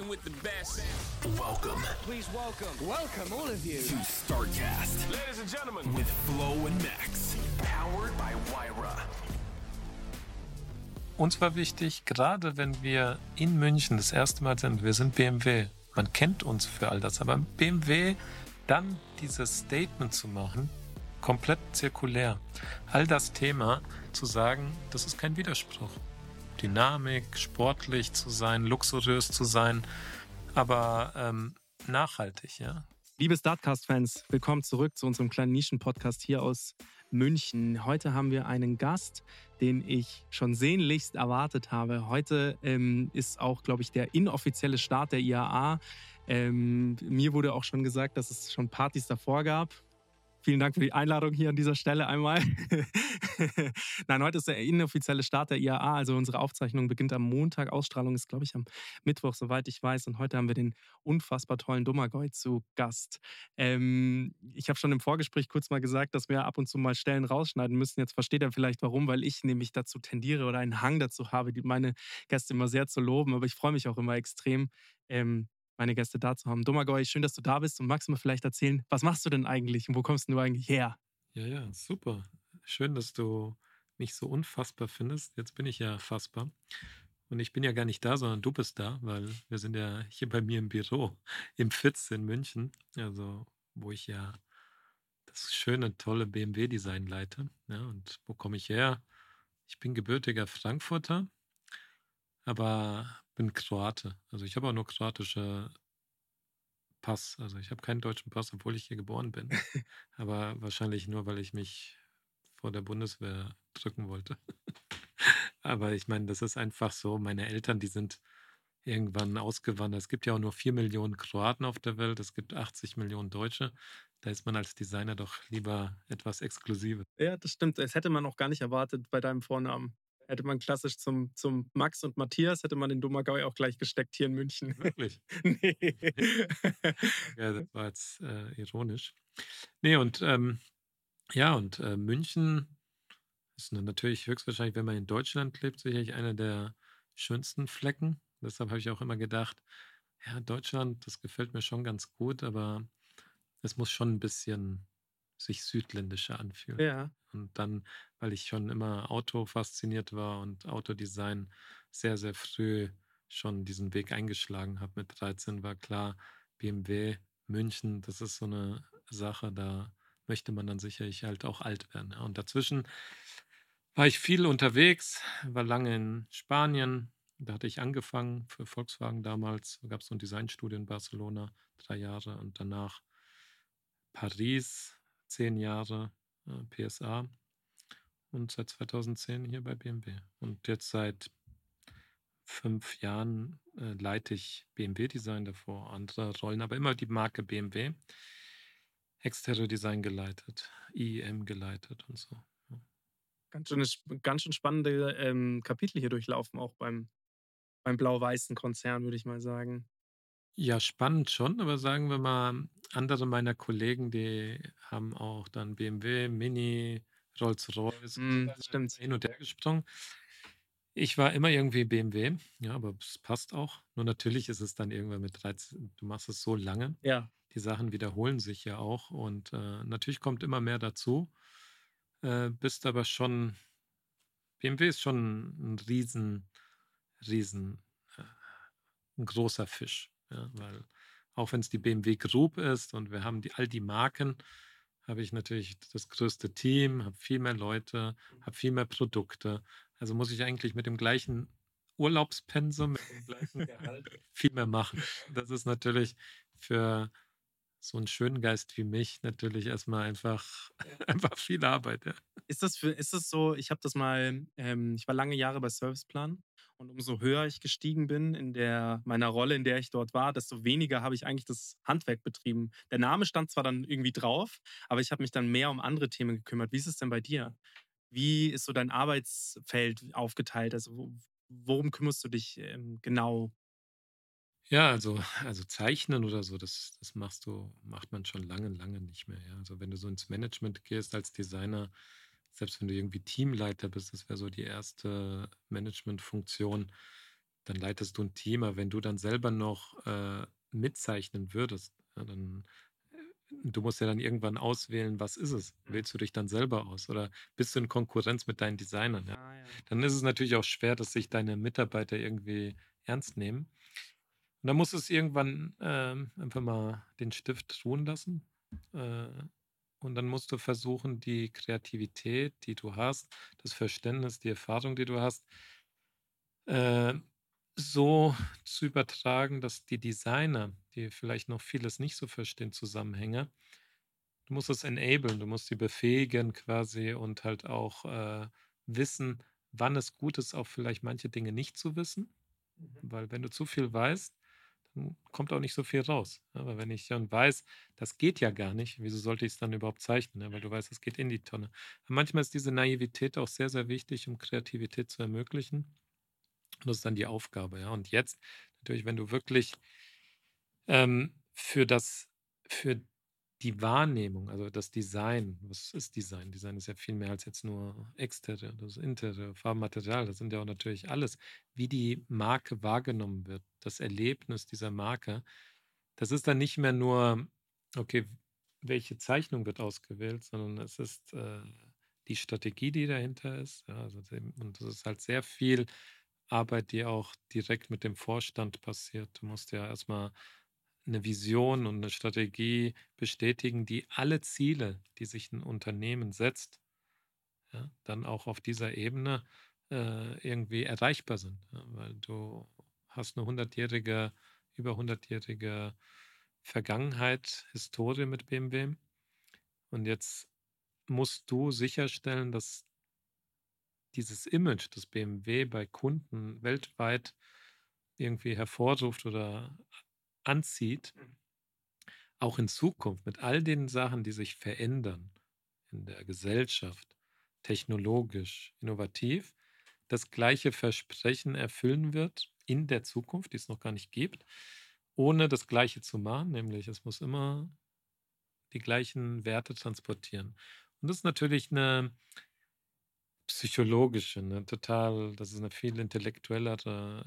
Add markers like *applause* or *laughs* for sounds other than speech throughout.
Now rocking with the best. Welcome Please welcome. Welcome, all of you. to StarCast Ladies and gentlemen. with Flo and Max. Powered by Wyra. Uns war wichtig, gerade wenn wir in München das erste Mal sind, wir sind BMW. Man kennt uns für all das, aber BMW dann dieses Statement zu machen, komplett zirkulär. All das Thema zu sagen, das ist kein Widerspruch. Dynamik, sportlich zu sein, luxuriös zu sein, aber ähm, nachhaltig, ja. Liebe Startcast-Fans, willkommen zurück zu unserem kleinen Nischen-Podcast hier aus München. Heute haben wir einen Gast, den ich schon sehnlichst erwartet habe. Heute ähm, ist auch, glaube ich, der inoffizielle Start der IAA. Ähm, mir wurde auch schon gesagt, dass es schon Partys davor gab. Vielen Dank für die Einladung hier an dieser Stelle einmal. *laughs* *laughs* Nein, heute ist der inoffizielle Start der IAA. Also unsere Aufzeichnung beginnt am Montag. Ausstrahlung ist, glaube ich, am Mittwoch, soweit ich weiß. Und heute haben wir den unfassbar tollen Dummergoy zu Gast. Ähm, ich habe schon im Vorgespräch kurz mal gesagt, dass wir ab und zu mal Stellen rausschneiden müssen. Jetzt versteht er vielleicht warum, weil ich nämlich dazu tendiere oder einen Hang dazu habe, meine Gäste immer sehr zu loben. Aber ich freue mich auch immer extrem, ähm, meine Gäste da zu haben. Dummergoy, schön, dass du da bist und magst du mir vielleicht erzählen, was machst du denn eigentlich und wo kommst du eigentlich her? Ja, ja, super. Schön, dass du mich so unfassbar findest. Jetzt bin ich ja fassbar. Und ich bin ja gar nicht da, sondern du bist da, weil wir sind ja hier bei mir im Büro, *laughs* im Fitz in München, also wo ich ja das schöne, tolle BMW-Design leite. Ja, und wo komme ich her? Ich bin gebürtiger Frankfurter, aber bin Kroate. Also ich habe auch nur kroatische Pass. Also ich habe keinen deutschen Pass, obwohl ich hier geboren bin. *laughs* aber wahrscheinlich nur, weil ich mich vor der Bundeswehr drücken wollte. *laughs* aber ich meine, das ist einfach so. Meine Eltern, die sind irgendwann ausgewandert. Es gibt ja auch nur 4 Millionen Kroaten auf der Welt. Es gibt 80 Millionen Deutsche. Da ist man als Designer doch lieber etwas exklusiver. Ja, das stimmt. Das hätte man auch gar nicht erwartet bei deinem Vornamen. Hätte man klassisch zum, zum Max und Matthias, hätte man den Dummergau auch gleich gesteckt hier in München. Wirklich. *laughs* nee. Ja, das war jetzt äh, ironisch. Nee, und ähm, ja, und äh, München ist na- natürlich höchstwahrscheinlich, wenn man in Deutschland lebt, sicherlich einer der schönsten Flecken. Deshalb habe ich auch immer gedacht, ja, Deutschland, das gefällt mir schon ganz gut, aber es muss schon ein bisschen sich südländischer anfühlen. ja. Und dann, weil ich schon immer Auto fasziniert war und Autodesign sehr, sehr früh schon diesen Weg eingeschlagen habe mit 13, war klar, BMW, München, das ist so eine Sache, da möchte man dann sicherlich halt auch alt werden. Und dazwischen war ich viel unterwegs, war lange in Spanien. Da hatte ich angefangen für Volkswagen damals. Da gab es so ein Designstudio in Barcelona, drei Jahre. Und danach Paris, zehn Jahre äh, PSA und seit 2010 hier bei BMW. Und jetzt seit fünf Jahren äh, leite ich BMW-Design davor, andere Rollen, aber immer die Marke BMW. Exterior Design geleitet, IEM geleitet und so. Ganz schön, ganz schön spannende ähm, Kapitel hier durchlaufen, auch beim, beim blau-weißen Konzern, würde ich mal sagen. Ja, spannend schon, aber sagen wir mal, andere meiner Kollegen, die haben auch dann BMW, Mini, Rolls-Royce, Mm, stimmt. hin und her gesprungen. Ich war immer irgendwie BMW, ja, aber es passt auch. Nur natürlich ist es dann irgendwann mit 13, du machst es so lange, Ja, die Sachen wiederholen sich ja auch und äh, natürlich kommt immer mehr dazu. Äh, bist aber schon, BMW ist schon ein riesen, riesen, äh, ein großer Fisch. Ja, weil auch wenn es die BMW Group ist und wir haben die, all die Marken, habe ich natürlich das größte Team, habe viel mehr Leute, habe viel mehr Produkte. Also muss ich eigentlich mit dem gleichen Urlaubspensum, mit dem gleichen Gehalt *laughs* viel mehr machen. Das ist natürlich für so einen schönen Geist wie mich natürlich erstmal einfach, *laughs* einfach viel Arbeit. Ja. Ist das für, ist das so, ich habe das mal, ähm, ich war lange Jahre bei Serviceplan und umso höher ich gestiegen bin in der, meiner Rolle, in der ich dort war, desto weniger habe ich eigentlich das Handwerk betrieben. Der Name stand zwar dann irgendwie drauf, aber ich habe mich dann mehr um andere Themen gekümmert. Wie ist es denn bei dir? Wie ist so dein Arbeitsfeld aufgeteilt? Also worum kümmerst du dich ähm, genau? Ja, also, also Zeichnen oder so, das, das machst du, macht man schon lange, lange nicht mehr. Ja. Also wenn du so ins Management gehst als Designer, selbst wenn du irgendwie Teamleiter bist, das wäre so die erste Managementfunktion, dann leitest du ein Team, aber wenn du dann selber noch äh, mitzeichnen würdest, ja, dann du musst ja dann irgendwann auswählen, was ist es? Mhm. Wählst du dich dann selber aus oder bist du in Konkurrenz mit deinen Designern? Ja? Ah, ja. Dann ist es natürlich auch schwer, dass sich deine Mitarbeiter irgendwie ernst nehmen. Und dann musst du es irgendwann ähm, einfach mal den Stift ruhen lassen. Äh, und dann musst du versuchen, die Kreativität, die du hast, das Verständnis, die Erfahrung, die du hast, äh, so zu übertragen, dass die Designer, die vielleicht noch vieles nicht so verstehen, Zusammenhänge, du musst es enablen, du musst sie befähigen quasi und halt auch äh, wissen, wann es gut ist, auch vielleicht manche Dinge nicht zu wissen. Mhm. Weil wenn du zu viel weißt, kommt auch nicht so viel raus. Aber wenn ich dann weiß, das geht ja gar nicht, wieso sollte ich es dann überhaupt zeichnen? Ne? Weil du weißt, es geht in die Tonne. Aber manchmal ist diese Naivität auch sehr, sehr wichtig, um Kreativität zu ermöglichen. Und das ist dann die Aufgabe, ja. Und jetzt natürlich, wenn du wirklich ähm, für das, für die Wahrnehmung, also das Design, was ist Design? Design ist ja viel mehr als jetzt nur Exterior, das Interior, Farbmaterial, das sind ja auch natürlich alles, wie die Marke wahrgenommen wird, das Erlebnis dieser Marke. Das ist dann nicht mehr nur, okay, welche Zeichnung wird ausgewählt, sondern es ist äh, die Strategie, die dahinter ist. Ja, also, und das ist halt sehr viel Arbeit, die auch direkt mit dem Vorstand passiert. Du musst ja erstmal eine Vision und eine Strategie bestätigen, die alle Ziele, die sich ein Unternehmen setzt, ja, dann auch auf dieser Ebene äh, irgendwie erreichbar sind. Ja, weil du hast eine hundertjährige, über hundertjährige Vergangenheit, Historie mit BMW. Und jetzt musst du sicherstellen, dass dieses Image, das BMW bei Kunden weltweit irgendwie hervorruft oder anzieht, mhm. auch in Zukunft mit all den Sachen, die sich verändern in der Gesellschaft, technologisch, innovativ, das gleiche Versprechen erfüllen wird in der Zukunft, die es noch gar nicht gibt, ohne das gleiche zu machen, nämlich es muss immer die gleichen Werte transportieren. Und das ist natürlich eine psychologische, ne? total, das ist eine viel intellektuellere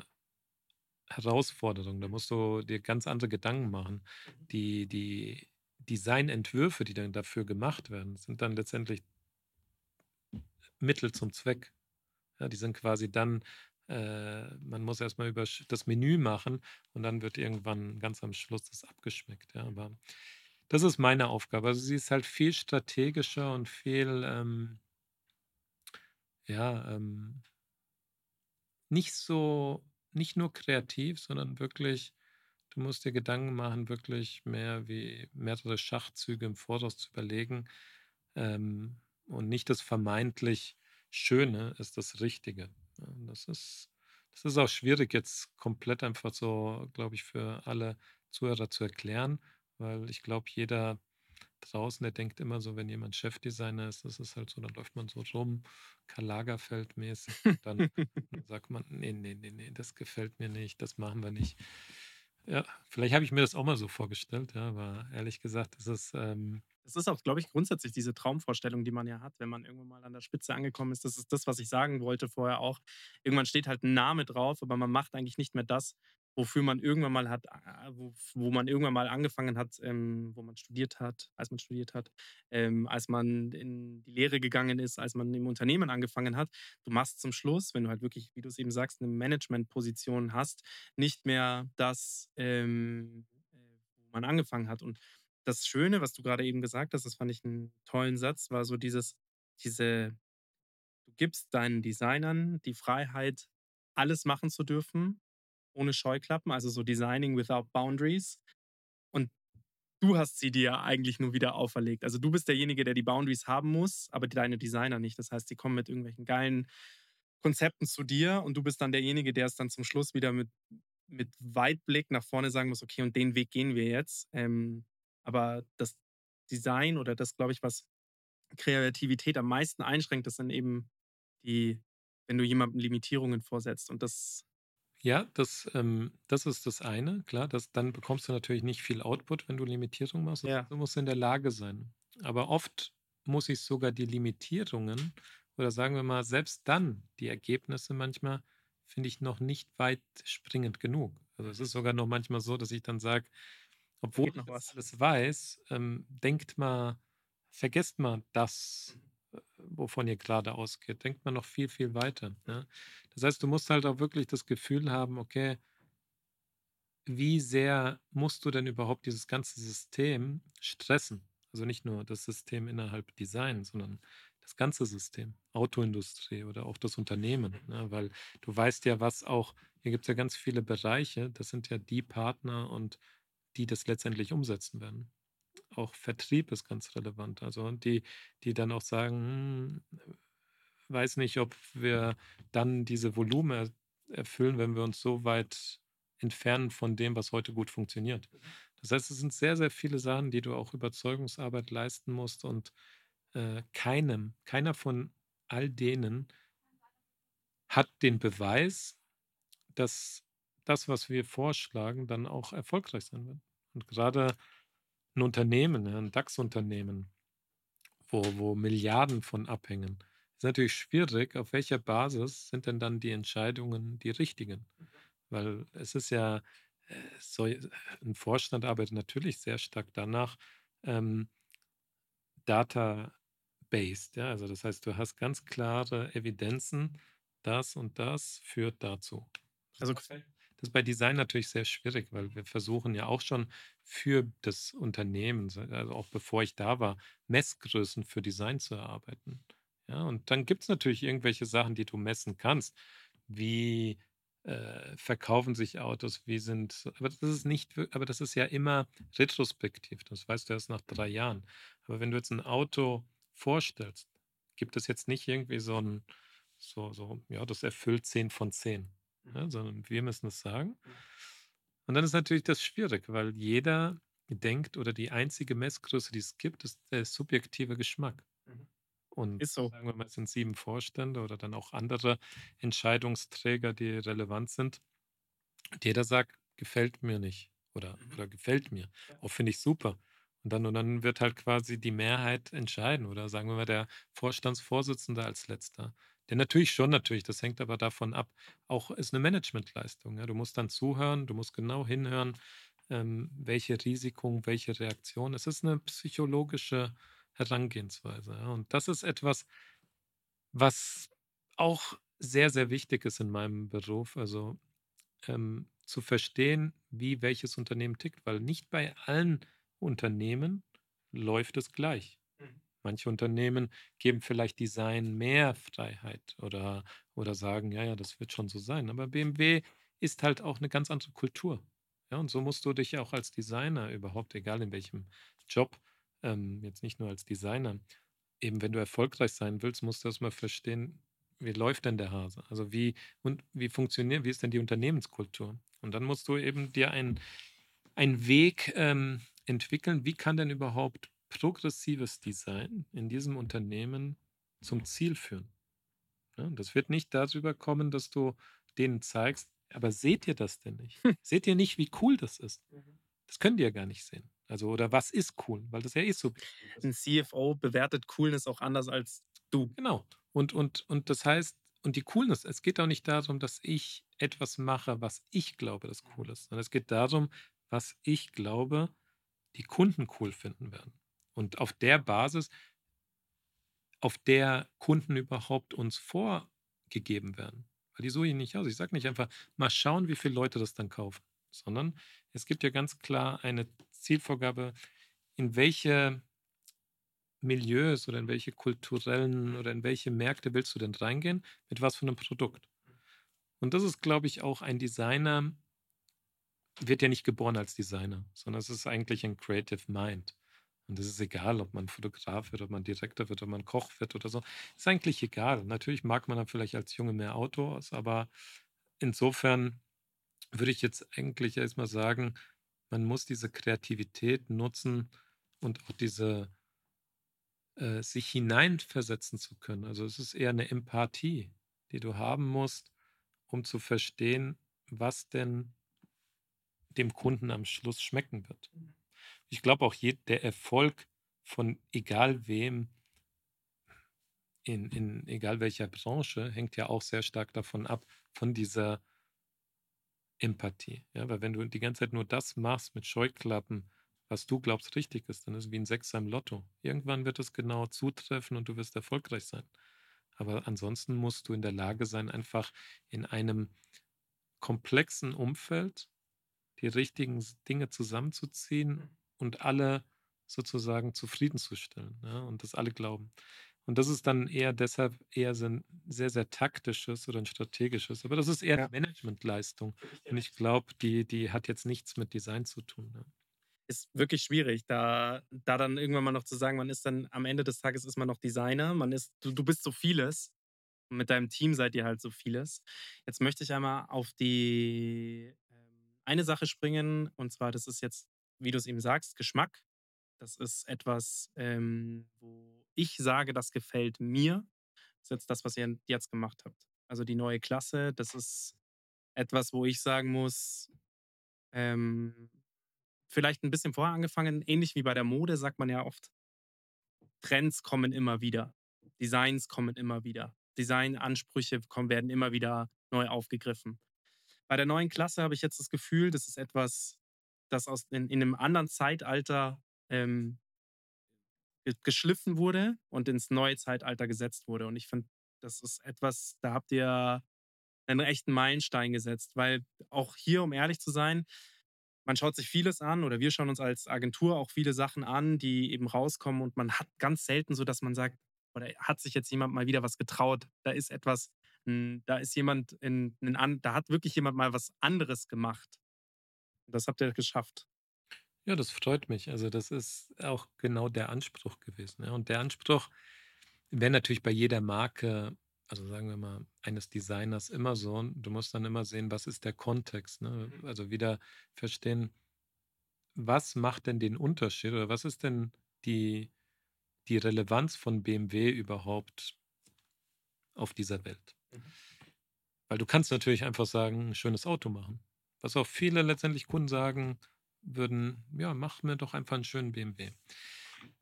Herausforderung. Da musst du dir ganz andere Gedanken machen. Mhm. Die, die Designentwürfe, die dann dafür gemacht werden, sind dann letztendlich Mittel zum Zweck. Ja, die sind quasi dann, äh, man muss erstmal über das Menü machen und dann wird irgendwann ganz am Schluss das abgeschmeckt. Ja, aber das ist meine Aufgabe. Also sie ist halt viel strategischer und viel ähm, ja, ähm, nicht so, nicht nur kreativ, sondern wirklich, du musst dir Gedanken machen, wirklich mehr wie mehrere Schachzüge im Voraus zu überlegen. Ähm, und nicht das vermeintlich Schöne ist das Richtige. Das ist, das ist auch schwierig, jetzt komplett einfach so, glaube ich, für alle Zuhörer zu erklären, weil ich glaube, jeder draußen, der denkt immer so, wenn jemand Chefdesigner ist, das ist halt so, dann läuft man so rum, Karl Lagerfeld mäßig, dann, *laughs* dann sagt man, nee, nee, nee, nee, das gefällt mir nicht, das machen wir nicht. Ja, vielleicht habe ich mir das auch mal so vorgestellt, ja, aber ehrlich gesagt, das ist. Ähm das ist auch, glaube ich, grundsätzlich diese Traumvorstellung, die man ja hat, wenn man irgendwann mal an der Spitze angekommen ist. Das ist das, was ich sagen wollte vorher auch. Irgendwann steht halt ein Name drauf, aber man macht eigentlich nicht mehr das, wofür man irgendwann mal hat, wo, wo man irgendwann mal angefangen hat, ähm, wo man studiert hat, als man studiert hat, ähm, als man in die Lehre gegangen ist, als man im Unternehmen angefangen hat. Du machst zum Schluss, wenn du halt wirklich, wie du es eben sagst, eine Managementposition hast, nicht mehr das, ähm, äh, wo man angefangen hat. Und das Schöne, was du gerade eben gesagt hast, das fand ich einen tollen Satz, war so dieses, diese, du gibst deinen Designern die Freiheit, alles machen zu dürfen, ohne Scheuklappen, also so Designing without Boundaries. Und du hast sie dir eigentlich nur wieder auferlegt. Also du bist derjenige, der die Boundaries haben muss, aber deine Designer nicht. Das heißt, die kommen mit irgendwelchen geilen Konzepten zu dir und du bist dann derjenige, der es dann zum Schluss wieder mit, mit Weitblick nach vorne sagen muss, okay, und den Weg gehen wir jetzt. Ähm, aber das Design oder das, glaube ich, was Kreativität am meisten einschränkt, das sind eben die, wenn du jemandem Limitierungen vorsetzt. Und das Ja, das, ähm, das ist das eine, klar. Das, dann bekommst du natürlich nicht viel Output, wenn du Limitierung machst. Ja. Du musst in der Lage sein. Aber oft muss ich sogar die Limitierungen oder sagen wir mal, selbst dann die Ergebnisse manchmal finde ich noch nicht weit springend genug. Also es ist sogar noch manchmal so, dass ich dann sage, obwohl ich noch das was. alles weiß, ähm, denkt mal, vergesst mal das, wovon ihr gerade ausgeht. Denkt mal noch viel, viel weiter. Ja? Das heißt, du musst halt auch wirklich das Gefühl haben, okay, wie sehr musst du denn überhaupt dieses ganze System stressen? Also nicht nur das System innerhalb Design, sondern das ganze System, Autoindustrie oder auch das Unternehmen. Ne? Weil du weißt ja, was auch, hier gibt es ja ganz viele Bereiche, das sind ja die Partner und die das letztendlich umsetzen werden. Auch Vertrieb ist ganz relevant. Also die, die dann auch sagen, hm, weiß nicht, ob wir dann diese Volumen er erfüllen, wenn wir uns so weit entfernen von dem, was heute gut funktioniert. Das heißt, es sind sehr, sehr viele Sachen, die du auch Überzeugungsarbeit leisten musst und äh, keinem, keiner von all denen hat den Beweis, dass das, was wir vorschlagen, dann auch erfolgreich sein wird. Und gerade ein Unternehmen, ja, ein DAX-Unternehmen, wo, wo Milliarden von abhängen, ist natürlich schwierig. Auf welcher Basis sind denn dann die Entscheidungen die richtigen? Weil es ist ja, äh, so, ein Vorstand arbeitet natürlich sehr stark danach, ähm, Data-based. Ja? Also das heißt, du hast ganz klare Evidenzen, das und das führt dazu. Also Das ist bei Design natürlich sehr schwierig, weil wir versuchen ja auch schon für das Unternehmen, so- also auch bevor ich da war, Messgrößen für Design zu erarbeiten. Ja, und dann gibt es natürlich irgendwelche Sachen, die du messen kannst. Wie äh, verkaufen sich Autos, wie sind, aber das ist nicht, aber das ist ja immer retrospektiv. Das weißt du erst nach drei Jahren. Aber wenn du jetzt ein Auto vorstellst, gibt es jetzt nicht irgendwie so ein, so, so, ja, das erfüllt 10 von 10 ne, sondern wir müssen es sagen. Und dann ist natürlich das schwierig, weil jeder denkt oder die einzige Messgröße, die es gibt, ist der subjektive Geschmack. Mhm. Und so. sagen wir mal, es sind sieben Vorstände oder dann auch andere Entscheidungsträger, die relevant sind. Und jeder sagt, gefällt mir nicht oder, Mhm. oder gefällt mir. Auch finde ich super. Und dann, und dann wird halt quasi die Mehrheit entscheiden oder sagen wir mal der Vorstandsvorsitzende als letzter. Der natürlich schon, natürlich, das hängt aber davon ab, auch ist eine Managementleistung. Ja? Du musst dann zuhören, du musst genau hinhören, ähm, welche Risiken, welche Reaktion. Es ist eine psychologische Herangehensweise. Ja? Und das ist etwas, was auch sehr, sehr wichtig ist in meinem Beruf. Also ähm, zu verstehen, wie welches Unternehmen tickt, weil nicht bei allen Unternehmen läuft es gleich. Manche Unternehmen geben vielleicht Design mehr Freiheit oder, oder sagen, ja, ja, das wird schon so sein. Aber BMW ist halt auch eine ganz andere Kultur. Ja, und so musst du dich auch als Designer überhaupt, egal in welchem Job, ähm, jetzt nicht nur als Designer, eben wenn du erfolgreich sein willst, musst du erstmal verstehen, wie läuft denn der Hase? Also wie und wie funktioniert, wie ist denn die Unternehmenskultur? Und dann musst du eben dir einen einen Weg ähm, entwickeln, wie kann denn überhaupt progressives Design in diesem Unternehmen zum Ziel führen? Ja, das wird nicht darüber kommen, dass du denen zeigst, aber seht ihr das denn nicht? seht ihr nicht, wie cool das ist? Das können die ja gar nicht sehen. Also, oder was ist cool? Weil das ja eh ist. Ein CFO bewertet Coolness auch anders als du. Genau. Und, und, und das heißt, und die Coolness, es geht auch nicht darum, dass ich etwas mache, was ich glaube, das cool ist, sondern es geht darum, was ich glaube, die Kunden cool finden werden. Und auf der Basis, auf der Kunden überhaupt uns vorgegeben werden. Weil die suche ich nicht aus. Ich sage nicht einfach, mal schauen, wie viele Leute das dann kaufen, sondern es gibt ja ganz klar eine Zielvorgabe, in welche Milieus oder in welche kulturellen oder in welche Märkte willst du denn reingehen? Mit was für einem Produkt? Und das ist, glaube ich, auch ein Designer wird ja nicht geboren als Designer, sondern es ist eigentlich ein Creative Mind. Und es ist egal, ob man Fotograf wird, ob man Direktor wird, ob man Koch wird oder so. Ist eigentlich egal. Natürlich mag man dann vielleicht als Junge mehr Autos, aber insofern würde ich jetzt eigentlich erstmal sagen, man muss diese Kreativität nutzen und auch diese äh, sich hineinversetzen zu können. Also es ist eher eine Empathie, die du haben musst, um zu verstehen, was denn dem Kunden am Schluss schmecken wird. Ich glaube auch, je, der Erfolg von egal wem, in, in egal welcher Branche, hängt ja auch sehr stark davon ab, von dieser Empathie. Ja, weil wenn du die ganze Zeit nur das machst mit Scheuklappen, was du glaubst richtig ist, dann ist es wie ein Sechser im Lotto. Irgendwann wird es genau zutreffen und du wirst erfolgreich sein. Aber ansonsten musst du in der Lage sein, einfach in einem komplexen Umfeld die richtigen Dinge zusammenzuziehen und alle sozusagen zufriedenzustellen ja, und das alle glauben. Und das ist dann eher deshalb eher so ein sehr, sehr taktisches oder ein strategisches. Aber das ist eher ja. Managementleistung. Und ich glaube, die, die hat jetzt nichts mit Design zu tun. Ja. Ist wirklich schwierig, da, da dann irgendwann mal noch zu sagen, man ist dann am Ende des Tages ist man noch Designer, man ist, du, du bist so vieles. Und mit deinem Team seid ihr halt so vieles. Jetzt möchte ich einmal auf die ähm, eine Sache springen, und zwar, das ist jetzt, wie du es eben sagst, Geschmack. Das ist etwas, ähm, wo ich sage, das gefällt mir. Das ist jetzt das, was ihr jetzt gemacht habt. Also die neue Klasse, das ist etwas, wo ich sagen muss, ähm, vielleicht ein bisschen vorher angefangen, ähnlich wie bei der Mode, sagt man ja oft, Trends kommen immer wieder, Designs kommen immer wieder, Designansprüche werden immer wieder neu aufgegriffen. Bei der neuen Klasse habe ich jetzt das Gefühl, das ist etwas, das aus, in, in einem anderen Zeitalter ähm, geschliffen wurde und ins neue Zeitalter gesetzt wurde. Und ich finde, das ist etwas, da habt ihr einen echten Meilenstein gesetzt, weil auch hier, um ehrlich zu sein, man schaut sich vieles an oder wir schauen uns als Agentur auch viele Sachen an, die eben rauskommen und man hat ganz selten so, dass man sagt, oder hat sich jetzt jemand mal wieder was getraut, da ist etwas, da ist jemand in, in da hat wirklich jemand mal was anderes gemacht. Das habt ihr geschafft. Ja, das freut mich. Also das ist auch genau der Anspruch gewesen. Ja. Und der Anspruch wäre natürlich bei jeder Marke, also sagen wir mal, eines Designers immer so. Du musst dann immer sehen, was ist der Kontext. Ne? Mhm. Also wieder verstehen, was macht denn den Unterschied oder was ist denn die, die Relevanz von BMW überhaupt auf dieser Welt? Mhm. Weil du kannst natürlich einfach sagen, ein schönes Auto machen. Was auch viele letztendlich Kunden sagen, würden, ja, mach mir doch einfach einen schönen BMW.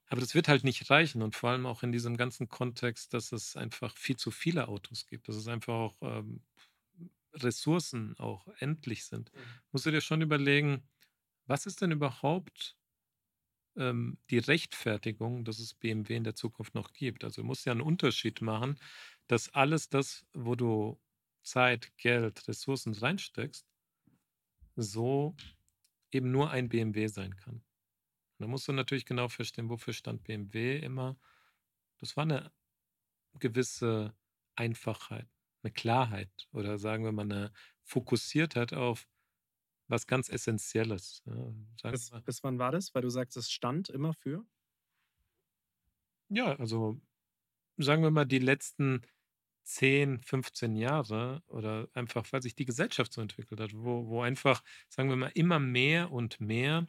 Aber das wird halt nicht reichen und vor allem auch in diesem ganzen Kontext, dass es einfach viel zu viele Autos gibt, dass es einfach auch ähm, Ressourcen auch endlich sind. Mhm. Musst du dir schon überlegen, was ist denn überhaupt ähm, die Rechtfertigung, dass es BMW in der Zukunft noch gibt? Also du musst ja einen Unterschied machen, dass alles das, wo du Zeit, Geld, Ressourcen reinsteckst, so eben nur ein BMW sein kann. da musst du natürlich genau verstehen, wofür stand BMW immer. Das war eine gewisse Einfachheit, eine Klarheit oder sagen wir mal eine Fokussiertheit auf was ganz Essentielles. Ja, bis, bis wann war das? Weil du sagst, es stand immer für? Ja, also sagen wir mal die letzten 10, 15 Jahre oder einfach, weil sich die Gesellschaft so entwickelt hat, wo, wo einfach, sagen wir mal, immer mehr und mehr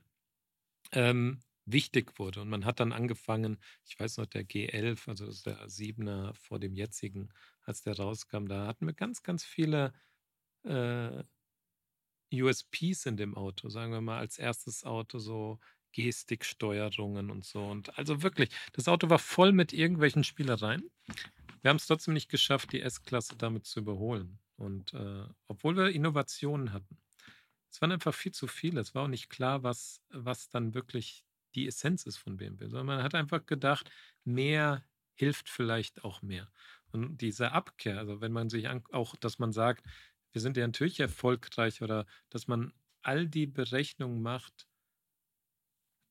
ähm, wichtig wurde. Und man hat dann angefangen, ich weiß noch, der G11, also das ist der 7er vor dem jetzigen, als der rauskam, da hatten wir ganz, ganz viele äh, USPs in dem Auto, sagen wir mal, als erstes Auto so Gestiksteuerungen und so. Und also wirklich, das Auto war voll mit irgendwelchen Spielereien. Wir haben es trotzdem nicht geschafft, die S-Klasse damit zu überholen. Und äh, obwohl wir Innovationen hatten. Es waren einfach viel zu viele. Es war auch nicht klar, was, was dann wirklich die Essenz ist von BMW. Sondern man hat einfach gedacht, mehr hilft vielleicht auch mehr. Und diese Abkehr, also wenn man sich an, auch, dass man sagt, wir sind ja natürlich erfolgreich oder dass man all die Berechnungen macht,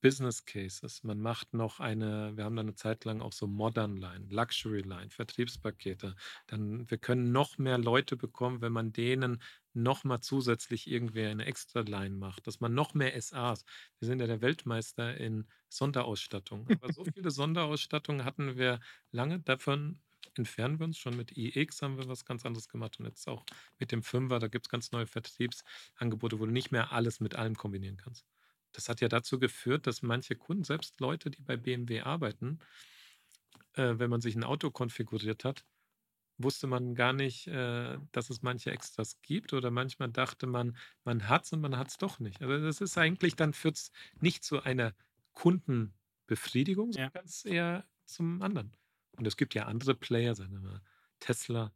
Business Cases. Man macht noch eine, wir haben da eine Zeit lang auch so Modern Line, Luxury Line, Vertriebspakete. Dann, wir können noch mehr Leute bekommen, wenn man denen noch mal zusätzlich irgendwie eine extra Line macht, dass man noch mehr SAs. Wir sind ja der Weltmeister in Sonderausstattung. Aber so *laughs* viele Sonderausstattungen hatten wir lange. Davon entfernen wir uns schon mit iX haben wir was ganz anderes gemacht und jetzt auch mit dem Fünfer, da gibt es ganz neue Vertriebsangebote, wo du nicht mehr alles mit allem kombinieren kannst. Das hat ja dazu geführt, dass manche Kunden, selbst Leute, die bei BMW arbeiten, äh, wenn man sich ein Auto konfiguriert hat, wusste man gar nicht, äh, dass es manche Extras gibt oder manchmal dachte man, man hat es und man hat es doch nicht. Also das ist eigentlich, dann führt es nicht zu einer Kundenbefriedigung, sondern Ja. ganz eher zum anderen. Und es gibt ja andere Player, sagen wir mal, Tesla,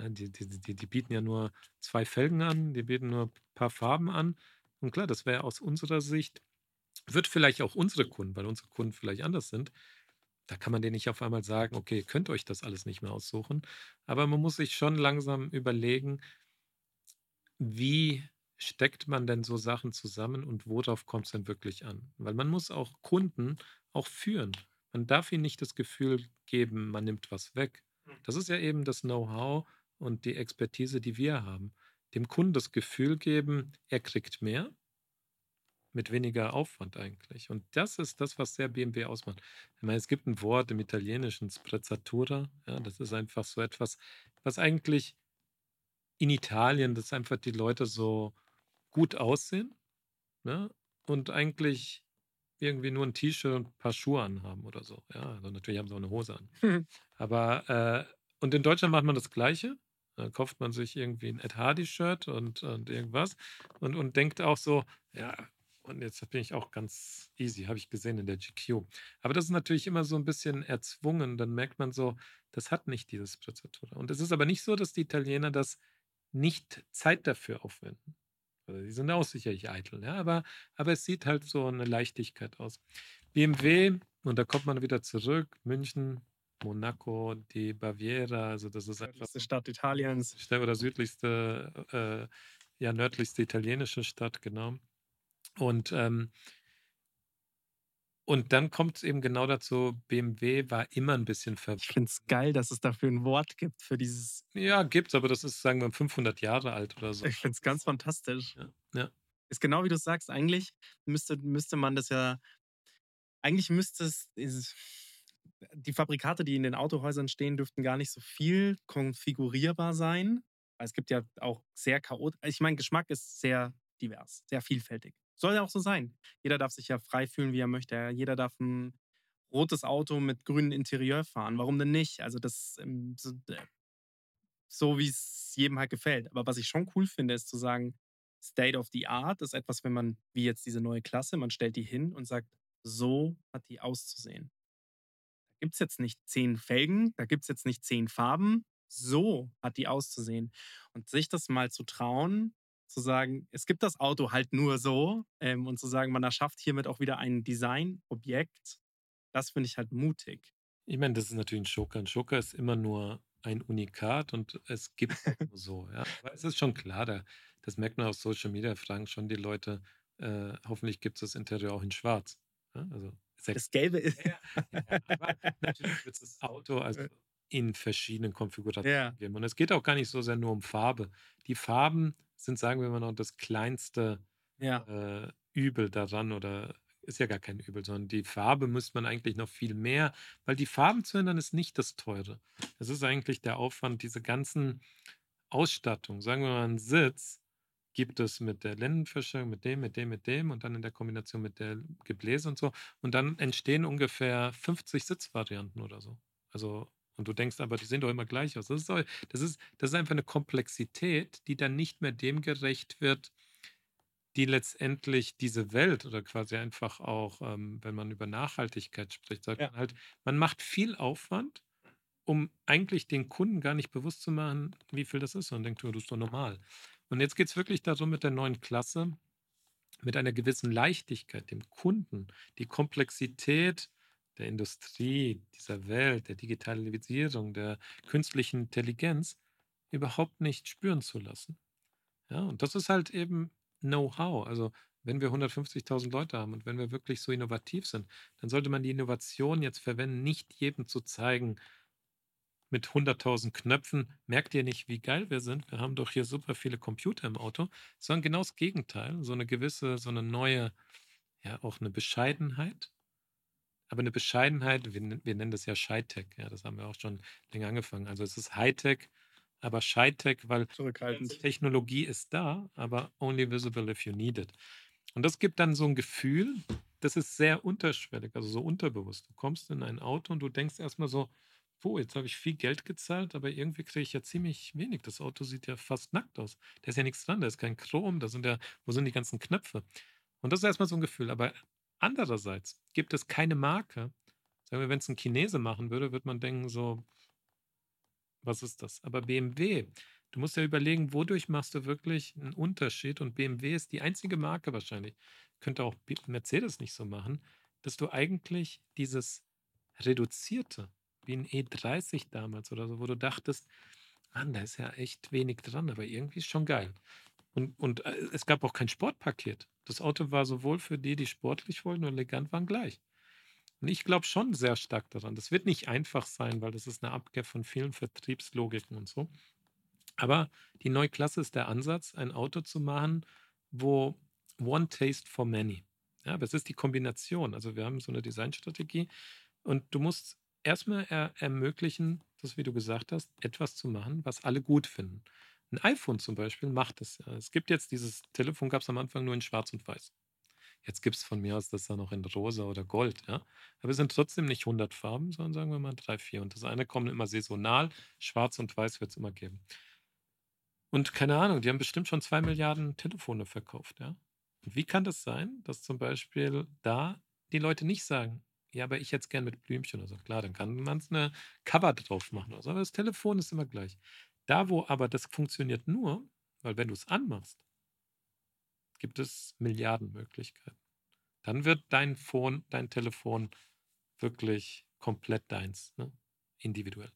die, die, die, die bieten ja nur zwei Felgen an, die bieten nur ein paar Farben an. Und klar, das wäre aus unserer Sicht, wird vielleicht auch unsere Kunden, weil unsere Kunden vielleicht anders sind, da kann man denen nicht auf einmal sagen, okay, ihr könnt euch das alles nicht mehr aussuchen. Aber man muss sich schon langsam überlegen, wie steckt man denn so Sachen zusammen und worauf kommt es denn wirklich an? Weil man muss auch Kunden auch führen. Man darf ihnen nicht das Gefühl geben, man nimmt was weg. Das ist ja eben das Know-how und die Expertise, die wir haben. Dem Kunden das Gefühl geben, er kriegt mehr mit weniger Aufwand eigentlich. Und das ist das, was sehr BMW ausmacht. Ich meine, es gibt ein Wort im Italienischen, Sprezzatura. Ja, das ist einfach so etwas, was eigentlich in Italien, dass einfach die Leute so gut aussehen ne? und eigentlich irgendwie nur ein T-Shirt und ein paar Schuhe anhaben oder so. Ja, also natürlich haben sie auch eine Hose an. Aber, äh, und in Deutschland macht man das Gleiche. Da kauft man sich irgendwie ein Ed Hardy-Shirt und, und irgendwas und, und denkt auch so, ja, und jetzt bin ich auch ganz easy, habe ich gesehen in der GQ. Aber das ist natürlich immer so ein bisschen erzwungen. Dann merkt man so, das hat nicht dieses Sprezzatura. Und es ist aber nicht so, dass die Italiener das nicht Zeit dafür aufwenden. Also die sind auch sicherlich eitel, ja, aber, aber es sieht halt so eine Leichtigkeit aus. BMW, und da kommt man wieder zurück, München, Monaco, die Baviera, also das ist einfach Nördlichste Stadt Italiens. Oder südlichste, äh, ja, nördlichste italienische Stadt, genau. Und, ähm, und dann kommt es eben genau dazu, BMW war immer ein bisschen Ich verwirrt. finde es geil, dass es dafür ein Wort gibt für dieses. Ja, gibt's, aber das ist, sagen wir, 500 Jahre alt oder so. Ich finde es ganz fantastisch. Ja, ja. Ist genau wie du sagst, eigentlich müsste, müsste man das ja. Eigentlich müsste es. Ist, die Fabrikate, die in den Autohäusern stehen, dürften gar nicht so viel konfigurierbar sein. Es gibt ja auch sehr chaotisch. Ich meine, Geschmack ist sehr divers, sehr vielfältig. Soll ja auch so sein. Jeder darf sich ja frei fühlen, wie er möchte. Jeder darf ein rotes Auto mit grünem Interieur fahren. Warum denn nicht? Also das ähm, äh, so wie es jedem halt gefällt. Aber was ich schon cool finde, ist zu sagen, State of the Art ist etwas, wenn man, wie jetzt diese neue Klasse, man stellt die hin und sagt, so hat die auszusehen. Gibt es jetzt nicht zehn Felgen, da gibt es jetzt nicht zehn Farben, so hat die auszusehen. Und sich das mal zu trauen, zu sagen, es gibt das Auto halt nur so ähm, und zu sagen, man erschafft hiermit auch wieder ein Designobjekt, das finde ich halt mutig. Ich meine, das ist natürlich ein Schoker. Ein Schoker ist immer nur ein Unikat und es gibt es *laughs* nur so. Ja. Aber es ist schon klar, da, das merkt man auf Social Media, fragen schon die Leute, äh, hoffentlich gibt es das Interieur auch in schwarz. Ja, also. Das Gelbe ist. Ja, ja, aber natürlich wird das Auto *laughs* also in verschiedenen Konfigurationen geben. Und es geht auch gar nicht so sehr nur um Farbe. Die Farben sind, sagen wir mal, noch das kleinste äh, Übel daran oder ist ja gar kein Übel, sondern die Farbe müsste man eigentlich noch viel mehr, weil die Farben zu ändern ist nicht das Teure. Es ist eigentlich der Aufwand, diese ganzen Ausstattung, sagen wir mal, einen Sitz gibt es mit der Lendenverstellung, mit dem, mit dem, mit dem und dann in der Kombination mit der Gebläse und so. Und dann entstehen ungefähr 50 Sitzvarianten oder so. Also, und du denkst aber, die sehen doch immer gleich aus. Das ist, doch- das ist, das ist einfach eine Komplexität, die dann nicht mehr dem gerecht wird, die letztendlich diese Welt oder quasi einfach auch, ähm, wenn man über Nachhaltigkeit spricht, sagt Ja. man halt, man macht viel Aufwand, um eigentlich den Kunden gar nicht bewusst zu machen, wie viel das ist. Und denkt, oh, das ist doch normal. Und jetzt geht es wirklich darum, mit der neuen Klasse, mit einer gewissen Leichtigkeit dem Kunden die Komplexität der Industrie, dieser Welt, der Digitalisierung, der künstlichen Intelligenz überhaupt nicht spüren zu lassen. Ja, und das ist halt eben Know-how. Also wenn wir 150.000 Leute haben und wenn wir wirklich so innovativ sind, dann sollte man die Innovation jetzt verwenden, nicht jedem zu zeigen, mit 100.000 Knöpfen, merkt ihr nicht, wie geil wir sind? Wir haben doch hier super viele Computer im Auto, sondern genau das Gegenteil, so eine gewisse, so eine neue, ja, auch eine Bescheidenheit. Aber eine Bescheidenheit, wir, wir nennen das ja Shy-Tech, ja, das haben wir auch schon länger angefangen. Also es ist Hightech, aber Shy-Tech, weil. Technologie ist da, aber only visible if you need it. Und das gibt dann so ein Gefühl, das ist sehr unterschwellig, also so unterbewusst. Du kommst in ein Auto und du denkst erstmal so, oh, jetzt habe ich viel Geld gezahlt, aber irgendwie kriege ich ja ziemlich wenig. Das Auto sieht ja fast nackt aus. Da ist ja nichts dran, da ist kein Chrom, da sind ja, wo sind die ganzen Knöpfe? Und das ist erstmal so ein Gefühl. Aber andererseits gibt es keine Marke. Sagen wir, wenn es ein Chinese machen würde, würde man denken, so, was ist das? Aber BMW, du musst ja überlegen, wodurch machst du wirklich einen Unterschied? Und BMW ist die einzige Marke wahrscheinlich, könnte auch Mercedes nicht so machen, dass du eigentlich dieses reduzierte, wie ein E30 damals oder so, wo du dachtest, Mann, da ist ja echt wenig dran, aber irgendwie ist schon geil. Und, und äh, es gab auch kein Sportpaket. Das Auto war sowohl für die, die sportlich wollten und elegant waren, gleich. Und ich glaube schon sehr stark daran. Das wird nicht einfach sein, weil das ist eine Abkehr von vielen Vertriebslogiken und so. Aber die neue Klasse ist der Ansatz, ein Auto zu machen, wo One Taste for Many. Ja, aber es ist die Kombination. Also wir haben so eine Designstrategie und du musst erstmal er ermöglichen, das, wie du gesagt hast, etwas zu machen, was alle gut finden. Ein iPhone zum Beispiel macht es. Es gibt jetzt dieses Telefon, gab es am Anfang nur in Schwarz und Weiß. Jetzt gibt es von mir aus das da noch in Rosa oder Gold, ja. Aber es sind trotzdem nicht 100 Farben, sondern sagen wir mal drei, vier. Und das eine kommt immer saisonal. Schwarz und Weiß wird es immer geben. Und keine Ahnung, die haben bestimmt schon zwei Milliarden Telefone verkauft, ja. Und wie kann das sein, dass zum Beispiel da die Leute nicht sagen, ja, aber ich jetzt gern mit Blümchen oder so. Klar, dann kann man es eine Cover drauf machen oder so. Aber das Telefon ist immer gleich. Da, wo aber das funktioniert nur, weil wenn du es anmachst, gibt es Milliarden Möglichkeiten. Dann wird dein Phone, dein Telefon wirklich komplett deins, ne? individuell.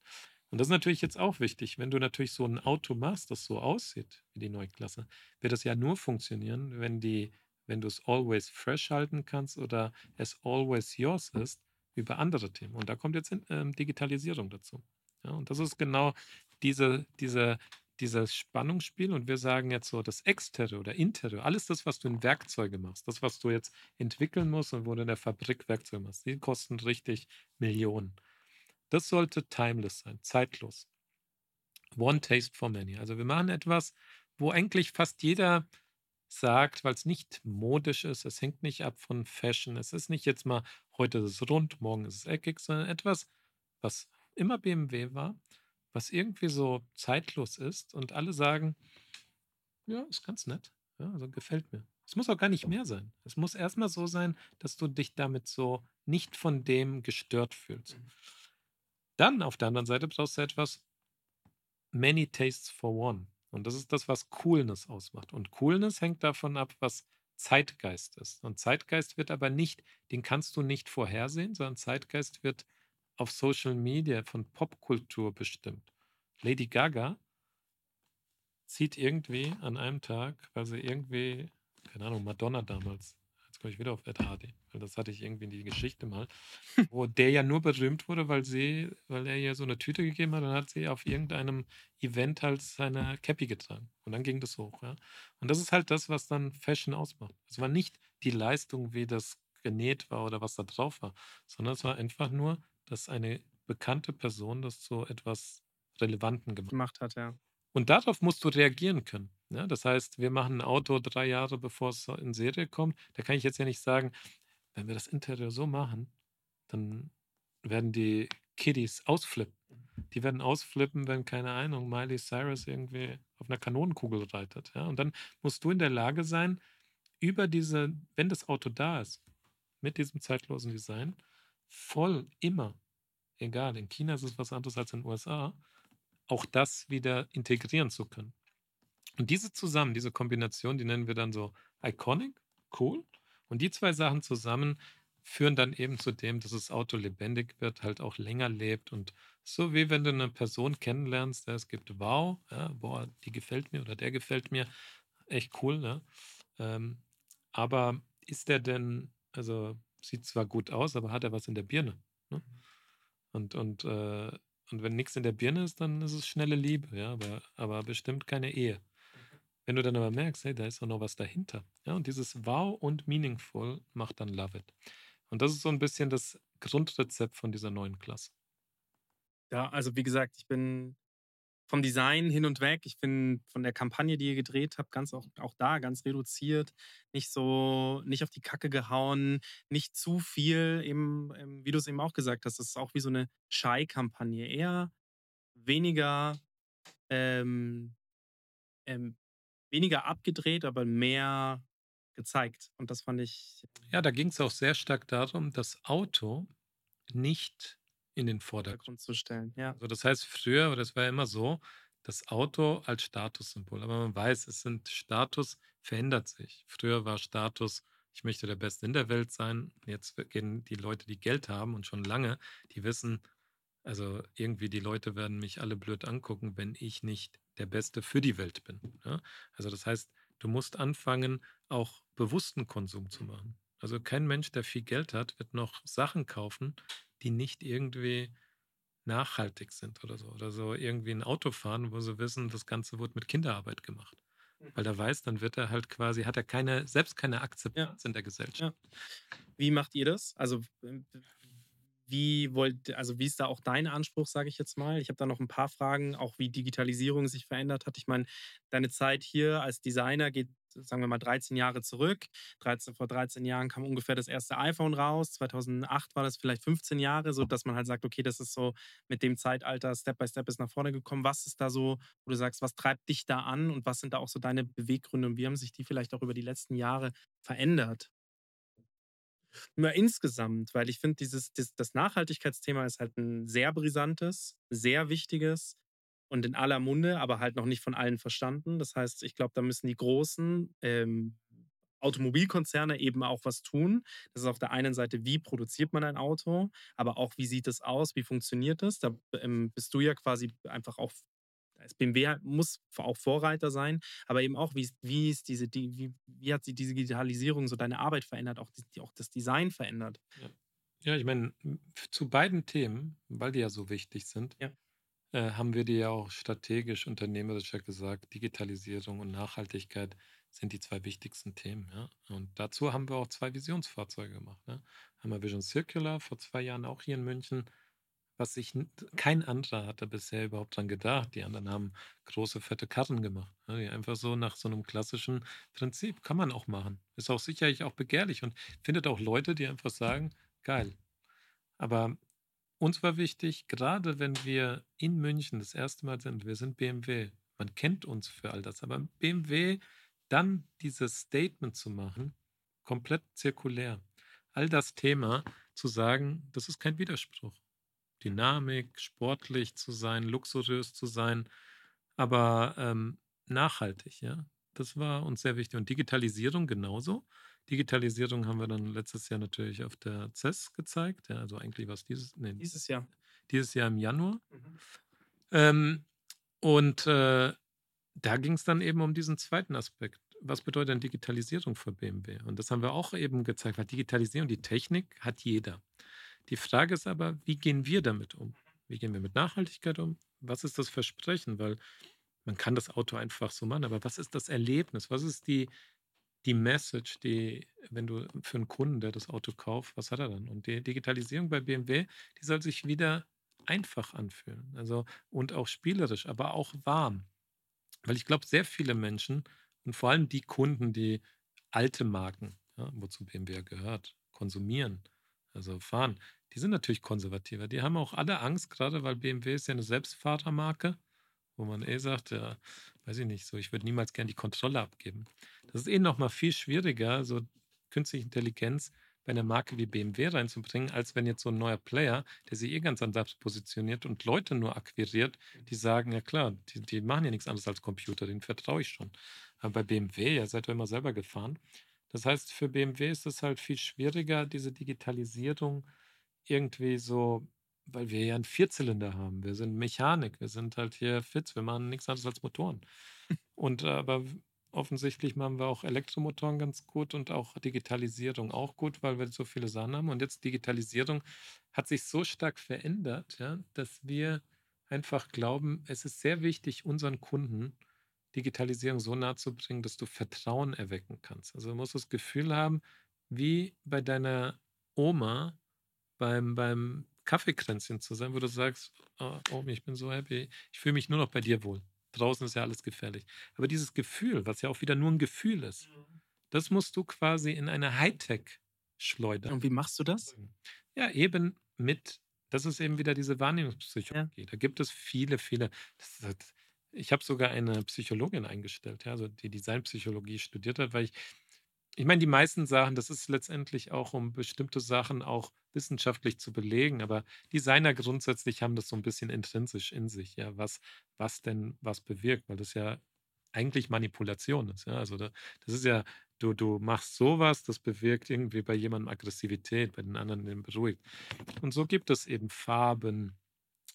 Und das ist natürlich jetzt auch wichtig. Wenn du natürlich so ein Auto machst, das so aussieht wie die neue Klasse, wird das ja nur funktionieren, wenn die wenn du es always fresh halten kannst oder es always yours ist, über andere Themen. Und da kommt jetzt ähm, Digitalisierung dazu. Ja, und das ist genau diese, diese, dieses Spannungsspiel. Und wir sagen jetzt so, das Extere oder Intere, alles das, was du in Werkzeuge machst, das, was du jetzt entwickeln musst und wo du in der Fabrik Werkzeuge machst, die kosten richtig Millionen. Das sollte timeless sein, zeitlos. One taste for many. Also wir machen etwas, wo eigentlich fast jeder sagt, weil es nicht modisch ist, es hängt nicht ab von Fashion, es ist nicht jetzt mal, heute ist es rund, morgen ist es eckig, sondern etwas, was immer BMW war, was irgendwie so zeitlos ist und alle sagen, ja, ist ganz nett, ja, also gefällt mir. Es muss auch gar nicht mehr sein. Es muss erstmal so sein, dass du dich damit so nicht von dem gestört fühlst. Mhm. Dann auf der anderen Seite brauchst du etwas Many Tastes for One. Und das ist das, was Coolness ausmacht. Und Coolness hängt davon ab, was Zeitgeist ist. Und Zeitgeist wird aber nicht, den kannst du nicht vorhersehen, sondern Zeitgeist wird auf Social Media von Popkultur bestimmt. Lady Gaga zieht irgendwie an einem Tag, weil sie irgendwie, keine Ahnung, Madonna damals komme ich wieder auf Ed Hardy, weil das hatte ich irgendwie in die Geschichte mal, wo der ja nur berühmt wurde, weil sie, weil er ihr so eine Tüte gegeben hat und hat sie auf irgendeinem Event halt seine Cappy getragen. Und dann ging das hoch, ja. Und das ist halt das, was dann Fashion ausmacht. Es war nicht die Leistung, wie das genäht war oder was da drauf war, sondern es war einfach nur, dass eine bekannte Person das zu etwas Relevanten gemacht hat, ja. Und darauf musst du reagieren können. Ja, das heißt, wir machen ein Auto drei Jahre, bevor es in Serie kommt. Da kann ich jetzt ja nicht sagen, wenn wir das Interieur so machen, dann werden die Kiddies ausflippen. Die werden ausflippen, wenn, keine Ahnung, Miley Cyrus irgendwie auf einer Kanonenkugel reitet. Ja? Und dann musst du in der Lage sein, über diese, wenn das Auto da ist, mit diesem zeitlosen Design, voll immer, egal, in China ist es was anderes als in den USA, auch das wieder integrieren zu können. Und diese zusammen, diese Kombination, die nennen wir dann so iconic, cool. Und die zwei Sachen zusammen führen dann eben zu dem, dass das Auto lebendig wird, halt auch länger lebt und so wie wenn du eine Person kennenlernst, es gibt, wow, ja, boah, die gefällt mir oder der gefällt mir, echt cool, ne? Ähm, aber ist der denn, also sieht zwar gut aus, aber hat er was in der Birne? Ne? Und, und, äh, und wenn nichts in der Birne ist, dann ist es schnelle Liebe, ja, aber, aber bestimmt keine Ehe. Wenn du dann aber merkst, hey, da ist doch noch was dahinter. Ja, und dieses Wow und Meaningful macht dann Love It. Und das ist so ein bisschen das Grundrezept von dieser neuen Klasse. Ja, also wie gesagt, ich bin vom Design hin und weg. Ich finde von der Kampagne, die ihr gedreht habt, ganz auch, auch da ganz reduziert, nicht so, nicht auf die Kacke gehauen, nicht zu viel, eben, wie du es eben auch gesagt hast, das ist auch wie so eine Shy-Kampagne. Eher weniger, ähm, ähm, weniger abgedreht, aber mehr gezeigt. Und das fand ich. Ja, da ging es auch sehr stark darum, das Auto nicht in den Vordergrund zu stellen. Ja. Also das heißt, früher, oder es war immer so, das Auto als Statussymbol. Aber man weiß, es sind Status verändert sich. Früher war Status, ich möchte der Beste in der Welt sein. Jetzt gehen die Leute, die Geld haben und schon lange, die wissen, also irgendwie die Leute werden mich alle blöd angucken, wenn ich nicht der Beste für die Welt bin. Ja? Also das heißt, du musst anfangen, auch bewussten Konsum zu machen. Also kein Mensch, der viel Geld hat, wird noch Sachen kaufen, die nicht irgendwie nachhaltig sind oder so. Oder so irgendwie ein Auto fahren, wo sie wissen, das Ganze wurde mit Kinderarbeit gemacht. Weil er weiß, dann wird er halt quasi, hat er keine, selbst keine Akzeptanz ja. in der Gesellschaft. Ja. Wie macht ihr das? Also wie wollt, also wie ist da auch dein Anspruch, sage ich jetzt mal? Ich habe da noch ein paar Fragen, auch wie Digitalisierung sich verändert hat. Ich meine, deine Zeit hier als Designer geht, sagen wir mal, 13 Jahre zurück. 13, vor 13 Jahren kam ungefähr das erste iPhone raus. 2008 war das vielleicht 15 Jahre, so dass man halt sagt, okay, das ist so mit dem Zeitalter Step by Step ist nach vorne gekommen. Was ist da so, wo du sagst, was treibt dich da an und was sind da auch so deine Beweggründe und wie haben sich die vielleicht auch über die letzten Jahre verändert? Nur insgesamt, weil ich finde, dieses, das, das Nachhaltigkeitsthema ist halt ein sehr brisantes, sehr wichtiges und in aller Munde, aber halt noch nicht von allen verstanden. Das heißt, ich glaube, da müssen die großen ähm, Automobilkonzerne eben auch was tun. Das ist auf der einen Seite, wie produziert man ein Auto, aber auch, wie sieht es aus, wie funktioniert es. Da ähm, bist du ja quasi einfach auch BMW muss auch Vorreiter sein, aber eben auch, wie, wie, ist diese, wie, wie hat sich diese Digitalisierung so deine Arbeit verändert, auch, die, auch das Design verändert? Ja, ja ich meine, zu beiden Themen, weil die ja so wichtig sind, ja. äh, haben wir dir ja auch strategisch, unternehmerisch gesagt, Digitalisierung und Nachhaltigkeit sind die zwei wichtigsten Themen. Ja? Und dazu haben wir auch zwei Visionsfahrzeuge gemacht. Ne? Haben wir Vision Circular vor zwei Jahren auch hier in München was sich kein anderer hatte bisher überhaupt dran gedacht. Die anderen haben große, fette Karten gemacht. Ne, die einfach so nach so einem klassischen Prinzip kann man auch machen. Ist auch sicherlich auch begehrlich und findet auch Leute, die einfach sagen, geil. Aber uns war wichtig, gerade wenn wir in München das erste Mal sind, wir sind BMW, man kennt uns für all das, aber BMW dann dieses Statement zu machen, komplett zirkulär. All das Thema zu sagen, das ist kein Widerspruch. Dynamik, sportlich zu sein, luxuriös zu sein, aber ähm, nachhaltig, ja. Das war uns sehr wichtig. Und Digitalisierung genauso. Digitalisierung haben wir dann letztes Jahr natürlich auf der CES gezeigt. Ja, also eigentlich war es dieses, nee, dieses Jahr. Dieses Jahr im Januar. Mhm. Ähm, und äh, da ging es dann eben um diesen zweiten Aspekt. Was bedeutet denn Digitalisierung für BMW? Und das haben wir auch eben gezeigt, weil Digitalisierung, die Technik hat jeder. Die Frage ist aber, wie gehen wir damit um? Wie gehen wir mit Nachhaltigkeit um? Was ist das Versprechen? Weil man kann das Auto einfach so machen, aber was ist das Erlebnis? Was ist die, die Message, die, wenn du für einen Kunden, der das Auto kauft, was hat er dann? Und die Digitalisierung bei BMW, die soll sich wieder einfach anfühlen. Also und auch spielerisch, aber auch warm. Weil ich glaube, sehr viele Menschen und vor allem die Kunden, die alte Marken, ja, wozu BMW gehört, konsumieren, also fahren, die sind natürlich konservativer. Die haben auch alle Angst, gerade weil BMW ist ja eine Selbstfahrermarke, wo man eh sagt, ja, weiß ich nicht, so, ich würde niemals gern die Kontrolle abgeben. Das ist eh nochmal viel schwieriger, so künstliche Intelligenz bei einer Marke wie BMW reinzubringen, als wenn jetzt so ein neuer Player, der sich eh ganz anders positioniert und Leute nur akquiriert, die sagen, ja klar, die, die machen ja nichts anderes als Computer, denen vertraue ich schon. Aber bei BMW, ja, seid ihr immer selber gefahren, das heißt, für BMW ist es halt viel schwieriger, diese Digitalisierung irgendwie so, weil wir ja einen Vierzylinder haben. Wir sind Mechanik, wir sind halt hier fit, wir machen nichts anderes als Motoren. *laughs* Und äh, aber offensichtlich machen wir auch Elektromotoren ganz gut und auch Digitalisierung auch gut, weil wir so viele Sachen haben. Und jetzt Digitalisierung hat sich so stark verändert, ja, dass wir einfach glauben, es ist sehr wichtig, unseren Kunden Digitalisierung so nahe zu bringen, dass du Vertrauen erwecken kannst. Also du musst das Gefühl haben, wie bei deiner Oma beim, beim Kaffeekränzchen zu sein, wo du sagst, oh, Omi, ich bin so happy, ich fühle mich nur noch bei dir wohl. Draußen ist ja alles gefährlich. Aber dieses Gefühl, was ja auch wieder nur ein Gefühl ist, das musst du quasi in eine Hightech schleudern. Und wie machst du das? Ja, eben mit, das ist eben wieder diese Wahrnehmungspsychologie. Da gibt es viele, viele. Das, das, ich habe sogar eine Psychologin eingestellt, ja, also die Designpsychologie studiert hat, weil ich, ich meine, die meisten Sachen, das ist letztendlich auch, um bestimmte Sachen auch wissenschaftlich zu belegen, aber Designer grundsätzlich haben das so ein bisschen intrinsisch in sich, ja, was, was denn was bewirkt, weil das ja eigentlich Manipulation ist, ja, also da, das ist ja, du, du machst sowas, das bewirkt irgendwie bei jemandem Aggressivität, bei den anderen den beruhigt. Und so gibt es eben Farben,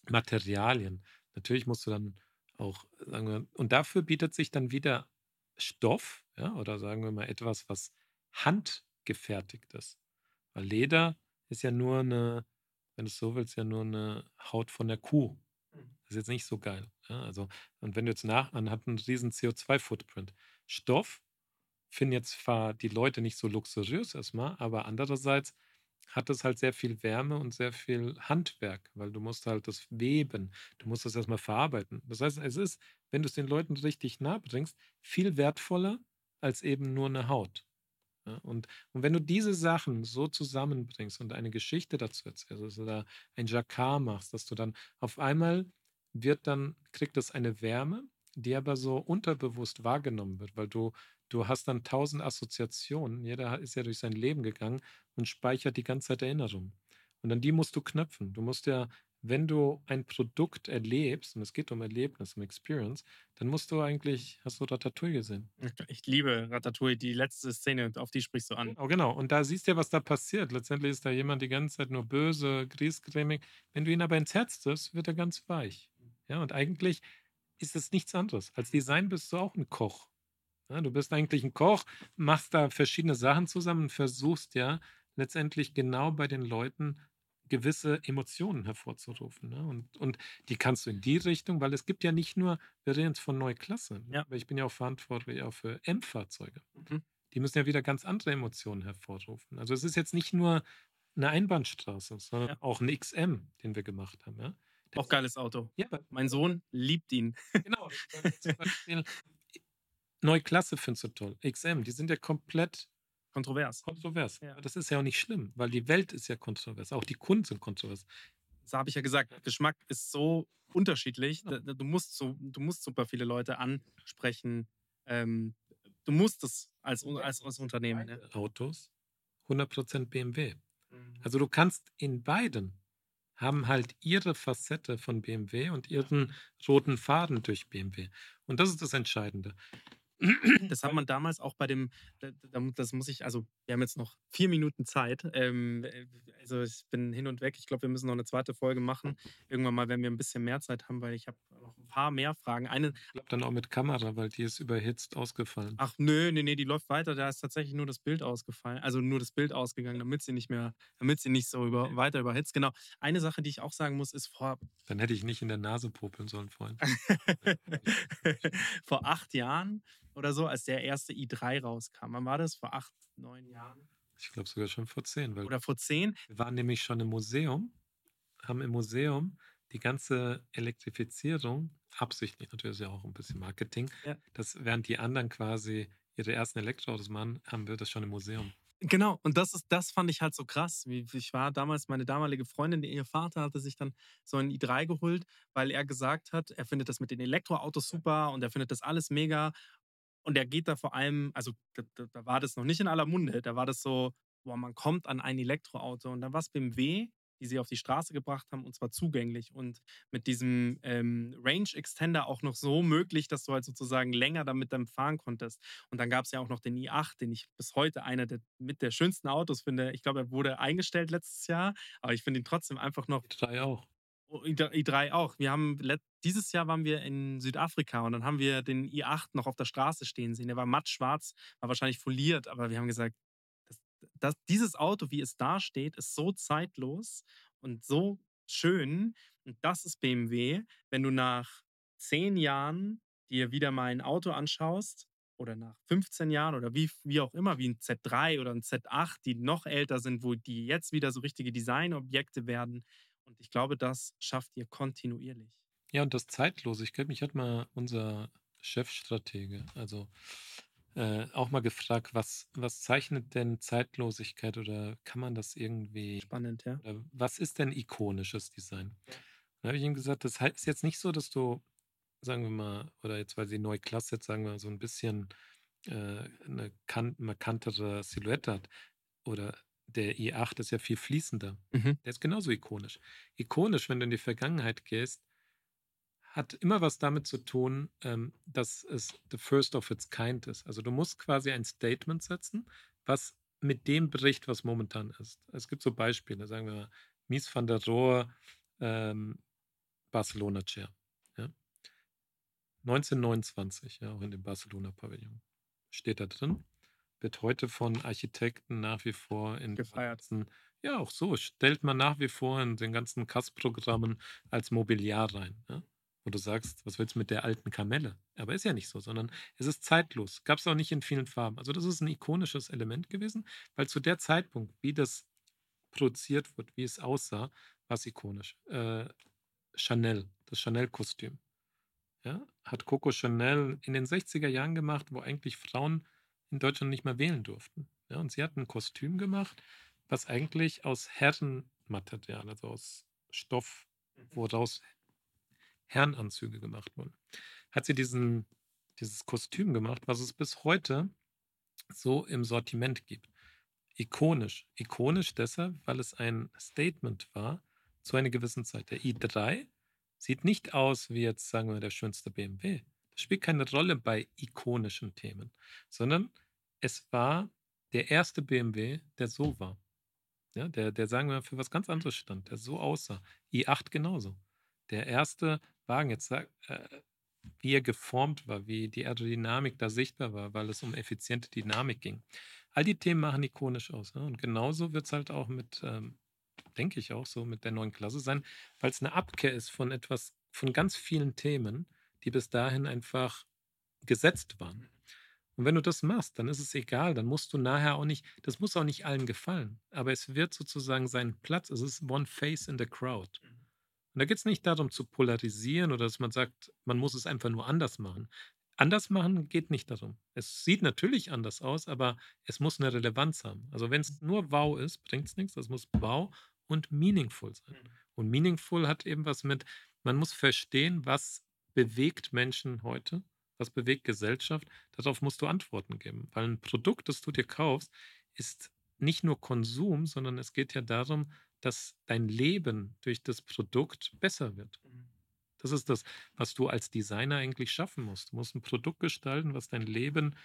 Materialien. Natürlich musst du dann auch, sagen wir, und dafür bietet sich dann wieder Stoff, ja, oder sagen wir mal etwas, was handgefertigt ist. Weil Leder ist ja nur eine, wenn du es so willst, ja nur eine Haut von der Kuh. Das ist jetzt nicht so geil. Ja, also, und wenn du jetzt nach, man hat einen riesen CO2-Footprint. Stoff finden jetzt zwar die Leute nicht so luxuriös erstmal, aber andererseits hat es halt sehr viel Wärme und sehr viel Handwerk, weil du musst halt das weben, du musst das erstmal verarbeiten. Das heißt, es ist, wenn du es den Leuten richtig nahe bringst, viel wertvoller als eben nur eine Haut. Und, und wenn du diese Sachen so zusammenbringst und eine Geschichte dazu erzählst, du da ein Jacquard machst, dass du dann auf einmal wird dann, kriegt das eine Wärme, die aber so unterbewusst wahrgenommen wird, weil du, du hast dann tausend Assoziationen. Jeder ist ja durch sein Leben gegangen und speichert die ganze Zeit Erinnerungen. Und an die musst du knöpfen. Du musst ja wenn du ein Produkt erlebst, und es geht um Erlebnis, um Experience, dann musst du eigentlich, hast du Ratatouille gesehen? Ich liebe Ratatouille, die letzte Szene, auf die sprichst du an. Oh, genau. Und da siehst du ja, was da passiert. Letztendlich ist da jemand die ganze Zeit nur böse, griesgrämig. Wenn du ihn aber ins Herz triffst, wird er ganz weich. Ja, und eigentlich ist es nichts anderes. Als Design bist du auch ein Koch. Ja, du bist eigentlich ein Koch, machst da verschiedene Sachen zusammen und versuchst ja letztendlich genau bei den Leuten gewisse Emotionen hervorzurufen. Ne? Und, und die kannst du in die Richtung, weil es gibt ja nicht nur, wir reden jetzt von Neuklasse, ne? Ja. aber ich bin ja auch verantwortlich auch für M-Fahrzeuge. Mhm. Die müssen ja wieder ganz andere Emotionen hervorrufen. Also es ist jetzt nicht nur eine Einbahnstraße, sondern Ja. auch ein XM, den wir gemacht haben. Ja? Auch geiles Auto. Ja, Mein Sohn liebt ihn. genau. Beispiel, *laughs* Neuklasse findest du toll. XM, die sind ja komplett Kontrovers. kontrovers. Ja. Das ist ja auch nicht schlimm, weil die Welt ist ja kontrovers. Auch die Kunden sind kontrovers. Das habe ich ja gesagt. Geschmack ist so unterschiedlich. Da- da- Du musst, so, du musst super viele Leute ansprechen. Ähm, du musst es als, als, als Unternehmen. Ne? Autos 100% BMW. Mhm. Also du kannst in beiden haben halt ihre Facette von BMW und ihren roten Faden durch BMW. Und das ist das Entscheidende. Das hat man damals auch bei dem, da- da- das muss ich, also wir haben jetzt noch vier Minuten Zeit. Ähm, also ich bin hin und weg. Ich glaube, wir müssen noch eine zweite Folge machen. *laughs* Irgendwann mal, wenn wir ein bisschen mehr Zeit haben, weil ich habe noch ein paar mehr Fragen. Eine, Ich glaube dann auch mit Kamera, weil die ist überhitzt ausgefallen. ach nö, nee, nee, die läuft weiter. Da ist tatsächlich nur das Bild ausgefallen. Also nur das Bild ausgegangen, damit sie nicht mehr, damit sie nicht so über, weiter überhitzt. Genau. Eine Sache, die ich auch sagen muss, ist vor, Dann hätte ich nicht in der Nase popeln sollen vorhin. *laughs* vor acht Jahren oder so, als der erste i3 rauskam. Wann war das? Vor acht, neun Jahren? Ich glaube sogar schon vor zehn, Oder vor zehn? wir waren nämlich schon im Museum, haben im Museum die ganze Elektrifizierung, absichtlich natürlich ist ja auch ein bisschen Marketing, Ja. dass während die anderen quasi ihre ersten Elektroautos machen, haben wir das schon im Museum. Genau, und das ist, das fand ich halt so krass. Wie, ich war damals, meine damalige Freundin, ihr Vater hatte sich dann so ein i3 geholt, weil er gesagt hat, er findet das mit den Elektroautos super und er findet das alles mega. Und er geht da vor allem, also da, da, war das noch nicht in aller Munde, da war das so, boah, man kommt an ein Elektroauto und dann war es BMW, die sie auf die Straße gebracht haben und zwar zugänglich und mit diesem ähm, Range Extender auch noch so möglich, dass du halt sozusagen länger damit dann fahren konntest. Und dann gab es ja auch noch den i8, den ich bis heute einer der mit der schönsten Autos finde. Ich glaube, er wurde eingestellt letztes Jahr, aber ich finde ihn trotzdem einfach noch drei auch. Oh, i3 auch. Wir haben dieses Jahr waren wir in Südafrika und dann haben wir den i8 noch auf der Straße stehen sehen. Der war mattschwarz, war wahrscheinlich foliert, aber wir haben gesagt, das, das, dieses Auto, wie es da steht, ist so zeitlos und so schön. Und das ist BMW. Wenn du nach zehn Jahren dir wieder mal ein Auto anschaust oder nach 15 Jahren oder wie, wie auch immer, wie ein Z3 oder ein Z8, die noch älter sind, wo die jetzt wieder so richtige Designobjekte werden, und ich glaube, das schafft ihr kontinuierlich. Ja, und das Zeitlosigkeit. Mich hat mal unser Chefstratege, also äh, auch mal gefragt, was, was zeichnet denn Zeitlosigkeit oder kann man das irgendwie. Spannend, ja. was ist denn ikonisches Design? Ja. Dann habe ich ihm gesagt, das ist jetzt nicht so, dass du, sagen wir mal, oder jetzt, weil sie neu Klasse jetzt sagen wir so ein bisschen äh, eine markantere Silhouette hat oder der i8 ist ja viel fließender. Mhm. Der ist genauso ikonisch. Ikonisch, wenn du in die Vergangenheit gehst, hat immer was damit zu tun, ähm, dass es the first of its kind ist. Also du musst quasi ein Statement setzen, was mit dem bricht, was momentan ist. Es gibt so Beispiele, sagen wir mal, Mies van der Rohe, ähm, Barcelona Chair. Ja? 1929, ja, auch in dem Barcelona-Pavillon. Steht da drin wird heute von Architekten nach wie vor in gefeiert. Ganzen, ja, auch so stellt man nach wie vor in den ganzen CAS-Programmen als Mobiliar rein. Ja? Wo du sagst, was willst du mit der alten Kamelle? Aber ist ja nicht so, sondern es ist zeitlos. Gab es auch nicht in vielen Farben. Also, das ist ein ikonisches Element gewesen, weil zu der Zeitpunkt, wie das produziert wird, wie es aussah, war es ikonisch. Äh, Chanel, das Chanel-Kostüm. Ja, hat Coco Chanel in den 60er Jahren gemacht, wo eigentlich Frauen in Deutschland nicht mehr wählen durften. Ja, und sie hat ein Kostüm gemacht, was eigentlich aus Herrenmaterial, also aus Stoff, mhm. woraus Herrenanzüge gemacht wurden. Hat sie diesen, dieses Kostüm gemacht, was es bis heute so im Sortiment gibt. Ikonisch. Ikonisch deshalb, weil es ein Statement war zu einer gewissen Zeit. Der i3 sieht nicht aus wie jetzt, sagen wir, der schönste BMW spielt keine Rolle bei ikonischen Themen, sondern es war der erste BMW, der so war. Ja, der, der, sagen wir, für was ganz anderes stand, der so aussah. i8 genauso. Der erste Wagen, jetzt äh, wie er geformt war, wie die Aerodynamik da sichtbar war, weil es um effiziente Dynamik ging. All die Themen machen ikonisch aus. Ne? Und genauso wird es halt auch mit, ähm, denke ich auch so, mit der neuen Klasse sein, weil es eine Abkehr ist von etwas, von ganz vielen Themen, die bis dahin einfach gesetzt waren. Und wenn du das machst, dann ist es egal, dann musst du nachher auch nicht, das muss auch nicht allen gefallen, aber es wird sozusagen seinen Platz, es ist one face in the crowd. Und da geht es nicht darum zu polarisieren oder dass man sagt, man muss es einfach nur anders machen. Anders machen geht nicht darum. Es sieht natürlich anders aus, aber es muss eine Relevanz haben. Also wenn es nur wow ist, bringt es nichts. Das muss wow und meaningful sein. Mhm. Und meaningful hat eben was mit, man muss verstehen, was bewegt Menschen heute? Was bewegt Gesellschaft? Darauf musst du Antworten geben, weil ein Produkt, das du dir kaufst, ist nicht nur Konsum, sondern es geht ja darum, dass dein Leben durch das Produkt besser wird. Mhm. Das ist das, was du als Designer eigentlich schaffen musst. Du musst ein Produkt gestalten, was dein Leben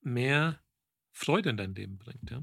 mehr Freude in dein Leben bringt. Ja?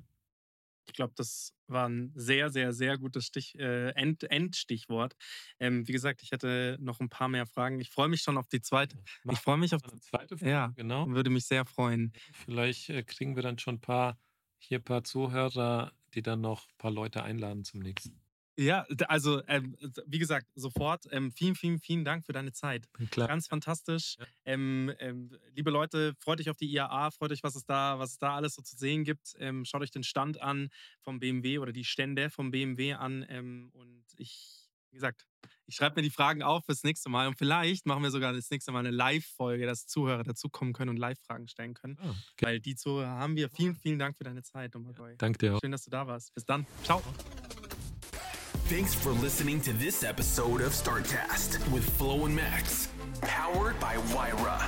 Ich glaube, das war ein sehr, sehr, sehr gutes Stich, äh, End, Endstichwort. Ähm, wie gesagt, ich hätte noch ein paar mehr Fragen. Ich freue mich schon auf die zweite. Ich freue mich auf die zweite Frage. Ja, genau. Würde mich sehr freuen. Vielleicht äh, kriegen wir dann schon ein paar hier ein paar Zuhörer, die dann noch ein paar Leute einladen zum nächsten. Ja, also ähm, wie gesagt, sofort. Ähm, vielen, vielen, vielen Dank für deine Zeit. Klar. Ganz fantastisch. Ja. Ähm, ähm liebe Leute, freut euch auf die IAA, freut euch, was es da, was es da alles so zu sehen gibt. Ähm, schaut euch den Stand an vom BMW oder die Stände vom BMW an. Ähm, und ich, wie gesagt, ich schreibe mir die Fragen auf fürs nächste Mal und vielleicht machen wir sogar das nächste Mal eine Live-Folge, dass Zuhörer dazukommen können und Live-Fragen stellen können. Oh, okay. Weil die Zuhörer haben wir. Vielen, vielen Dank für deine Zeit, Ja, danke dir auch. Schön, dass du da warst. Bis dann. Ciao. Thanks for listening to this episode of Startcast with Flo and Max, powered by Wyra.